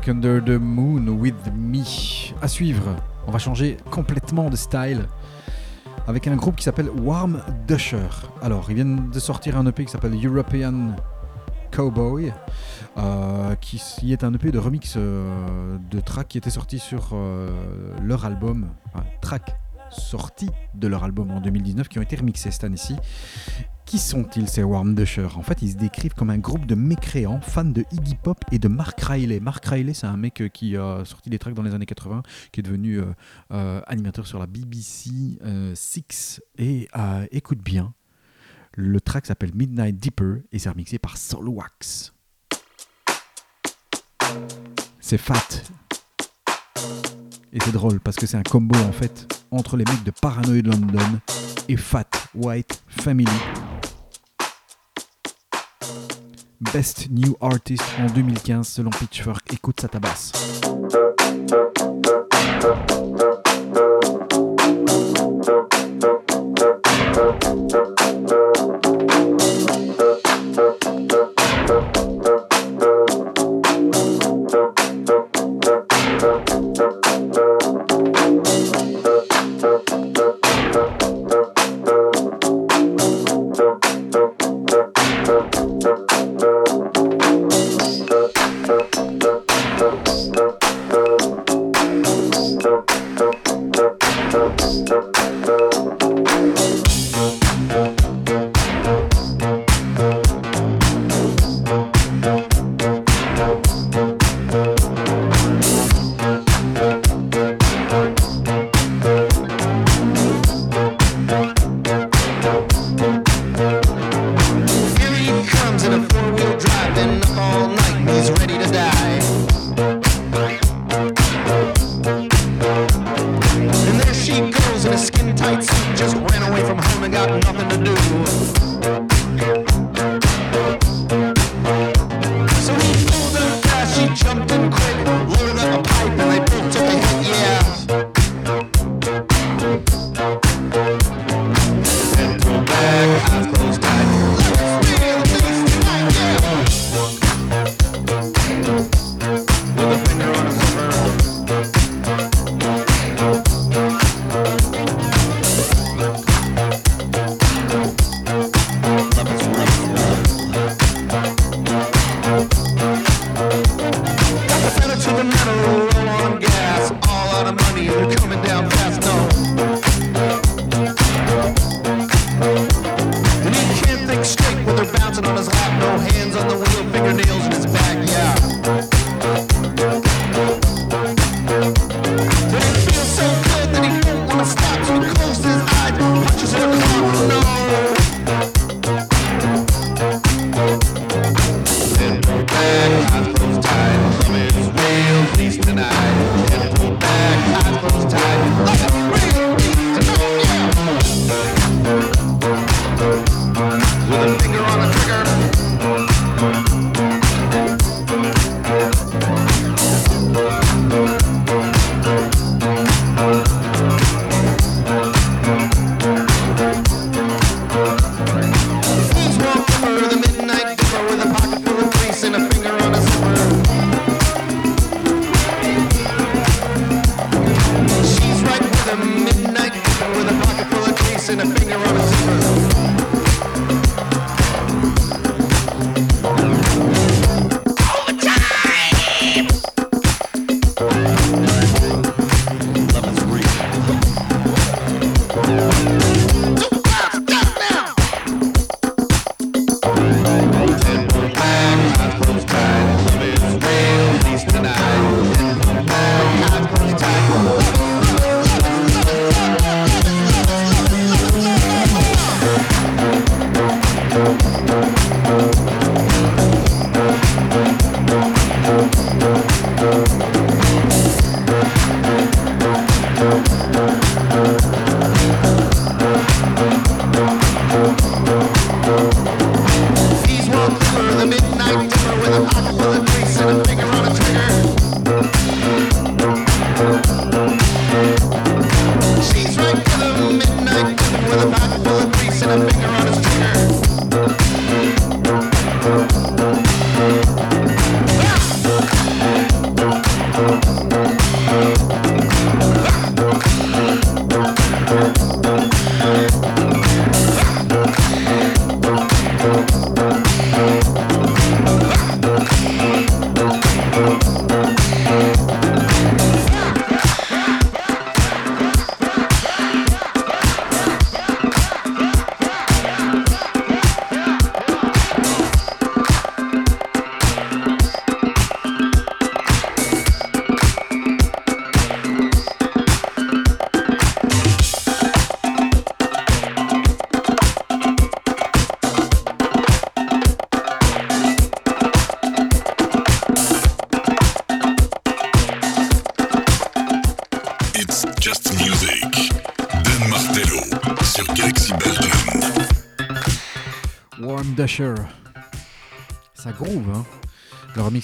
[SPEAKER 1] Under the Moon with Me. À suivre, on va changer complètement de style avec un groupe qui s'appelle Warm Dusher. Alors, ils viennent de sortir un EP qui s'appelle European Cowboy, euh, qui est un EP de remix euh, de tracks qui était sorti sur euh, leur album, enfin, tracks sortis de leur album en 2019 qui ont été remixés cette année-ci. Qui sont-ils ces Warm Dusher? En fait, ils se décrivent comme un groupe de mécréants, fans de Iggy Pop et de Mark Riley. Mark Riley, c'est un mec euh, qui a sorti des tracks dans les années 80, qui est devenu euh, euh, animateur sur la BBC 6. Et euh, écoute bien, le track s'appelle Midnight Deeper et c'est remixé par Soulwax. C'est fat. Et c'est drôle parce que c'est un combo en fait entre les mecs de Paranoid London et Fat White Family. Best New Artist en 2015 selon Pitchfork. Écoute ça tabasse.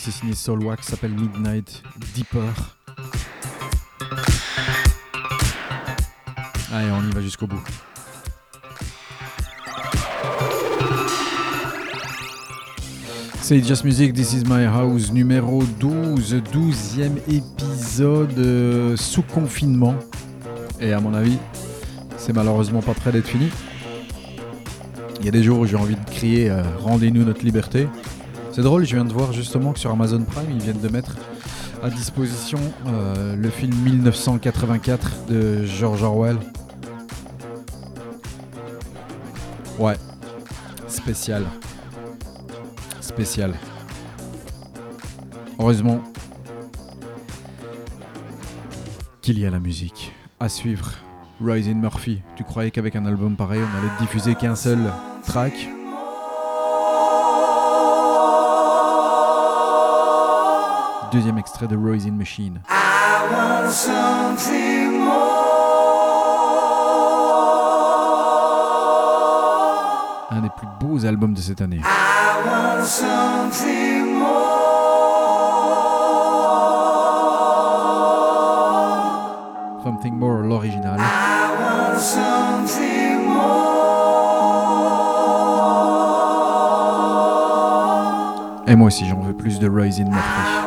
[SPEAKER 1] Le remix est signé Soulwax, s'appelle Midnight Deeper. Allez, on y va jusqu'au bout. C'est Just Music, This Is My House, numéro 12, 12e épisode euh, sous confinement. Et à mon avis, c'est malheureusement pas près d'être fini. Il y a des jours où j'ai envie de crier euh, Rendez-nous notre liberté. C'est drôle, je viens de voir justement que sur Amazon Prime, ils viennent de mettre à disposition euh, le film 1984 de George Orwell. Ouais, spécial. Spécial. Heureusement qu'il y a la musique. À suivre, Rising Murphy. Tu croyais qu'avec un album pareil, on allait diffuser qu'un seul track? Deuxième extrait de Rising Machine. Un des plus beaux albums de cette année. Something More, l'original. Et moi aussi, j'en veux plus de Rising Murphy.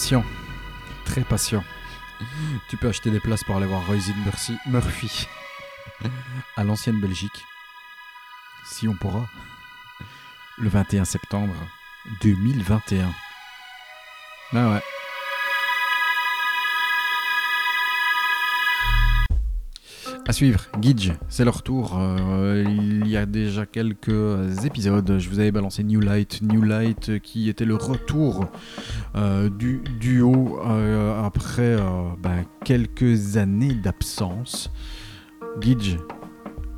[SPEAKER 1] Patient, très patient, tu peux acheter des places pour aller voir Roisin Murphy, à l'ancienne Belgique. Si on pourra. Le 21 septembre 2021. Ah ouais. À suivre, Gidge, c'est leur tour. Euh, il y a déjà quelques épisodes. Je vous avais balancé New Light. New Light qui était le retour euh, du duo euh, après ben, quelques années d'absence. Gidge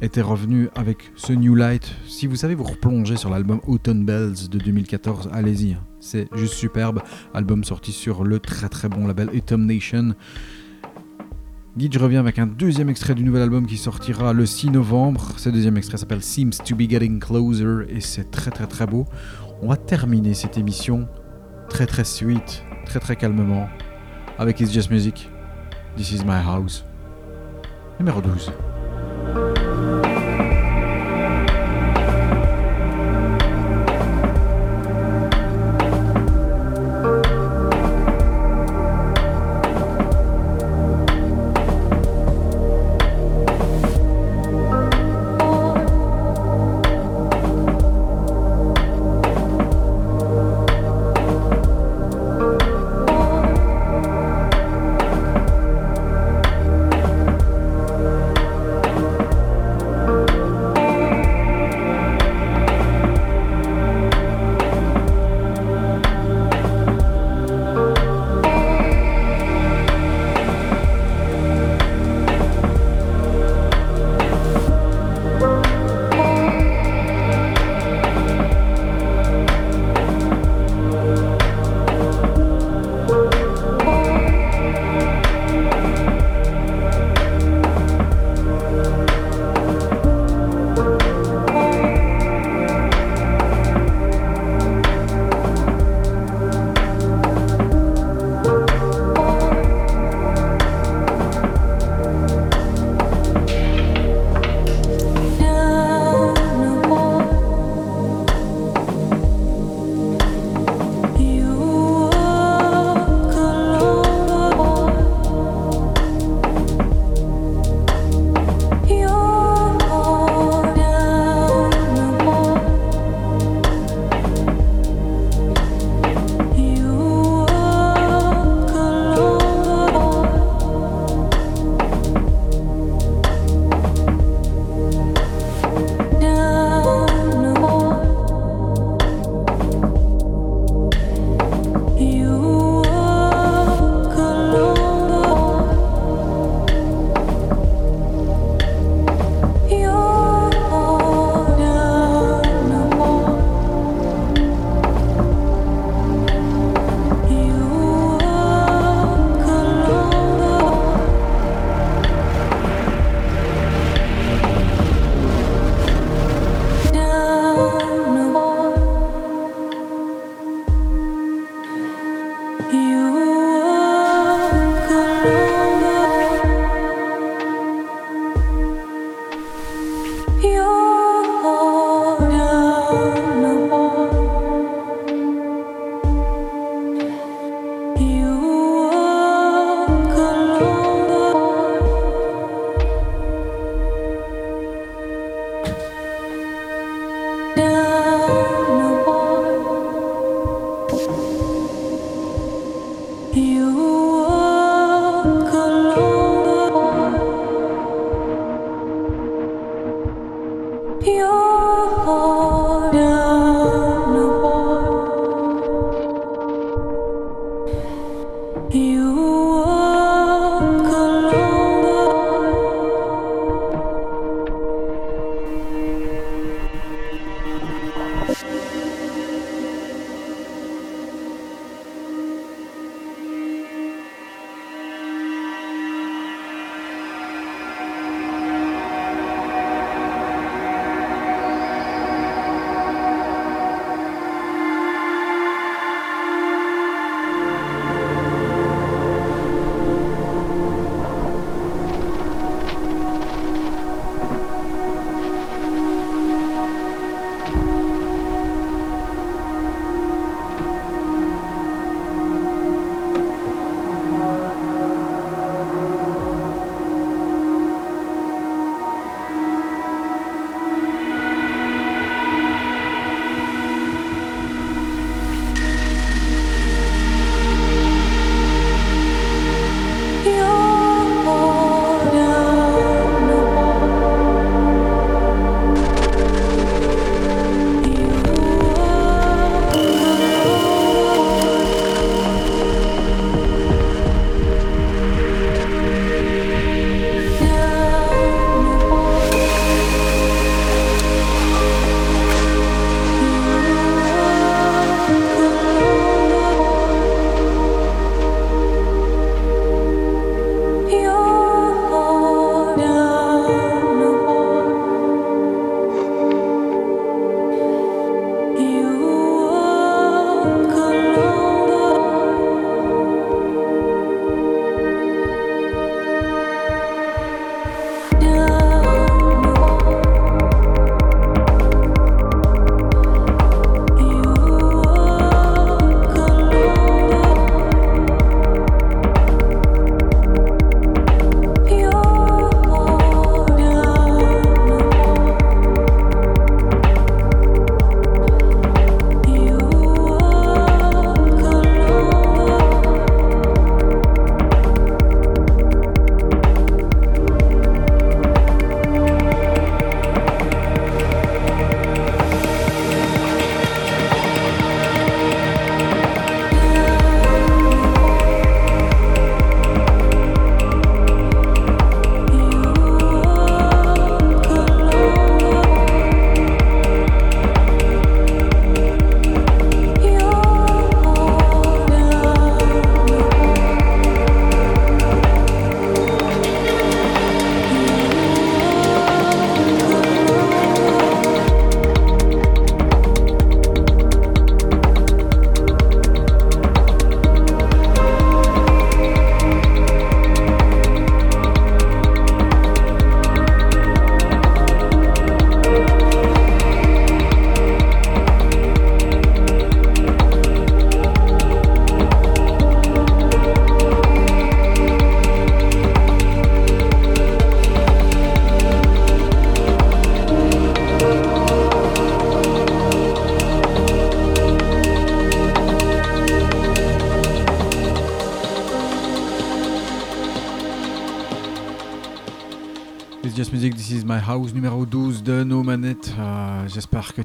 [SPEAKER 1] était revenu avec ce New Light. Si vous savez vous replonger sur l'album Autumn Bells de 2014, allez-y. C'est juste superbe. Album sorti sur le très très bon label Autumn Nation. Gidge revient avec un deuxième extrait du nouvel album qui sortira le 6 novembre. Ce deuxième extrait s'appelle Seems to be Getting Closer et c'est très très très beau. On va terminer cette émission très très sweet, très très calmement avec It's Just Music. This is my house. Numéro 12.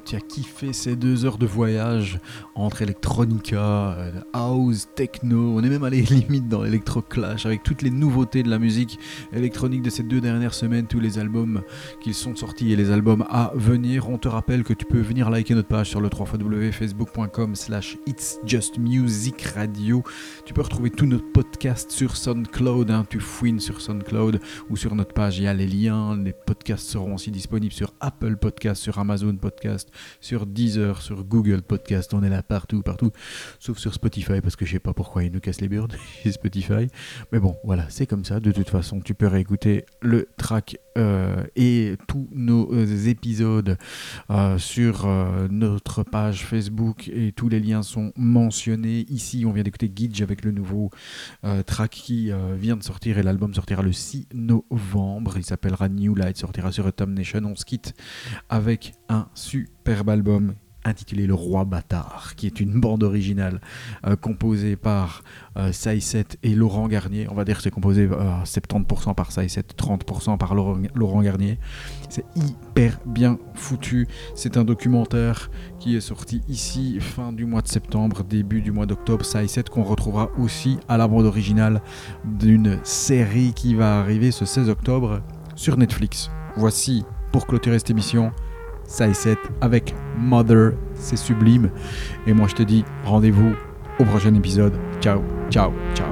[SPEAKER 1] Tu as kiffé ces deux heures de voyage entre electronica, euh, house, techno. On est même allé limite dans l'électro-clash avec toutes les nouveautés de la musique électronique de ces deux dernières semaines, tous les albums qui sont sortis et les albums à venir. On te rappelle que tu peux venir liker notre page sur le 3 facebook.com slash It's Just Music Radio. Tu peux retrouver tous nos podcasts sur SoundCloud. hein. Tu fouines sur SoundCloud ou sur notre page, il y a les liens. Les podcasts seront aussi disponibles sur Apple Podcast, sur Amazon Podcast, sur Deezer, sur Google Podcast. On est là partout, partout, sauf sur Spotify parce que je sais pas pourquoi ils nous cassent les burnes chez Spotify. Mais bon, voilà, c'est comme ça. De toute façon, tu peux réécouter le track euh, et tous nos euh, épisodes euh, sur notre page Facebook et tous les liens sont mentionnés. Ici, on vient d'écouter Gidge avec le nouveau track qui vient de sortir et l'album sortira le 6 novembre. Il s'appellera New Light, sortira sur Atom Nation. On se quitte avec un superbe album intitulé Le Roi Bâtard, qui est une bande originale euh, composée par euh, Saïset et Laurent Garnier. On va dire que c'est composé euh, 70% par Saïset, 30% par Laurent, Laurent Garnier. C'est hyper bien foutu. C'est un documentaire qui est sorti ici fin du mois de septembre, début du mois d'octobre. Saïset qu'on retrouvera aussi à la bande originale d'une série qui va arriver ce 16 octobre sur Netflix. Voici, pour clôturer cette émission, Saïset avec Mother. C'est sublime. Et moi, je te dis rendez-vous au prochain épisode. Ciao, ciao, ciao.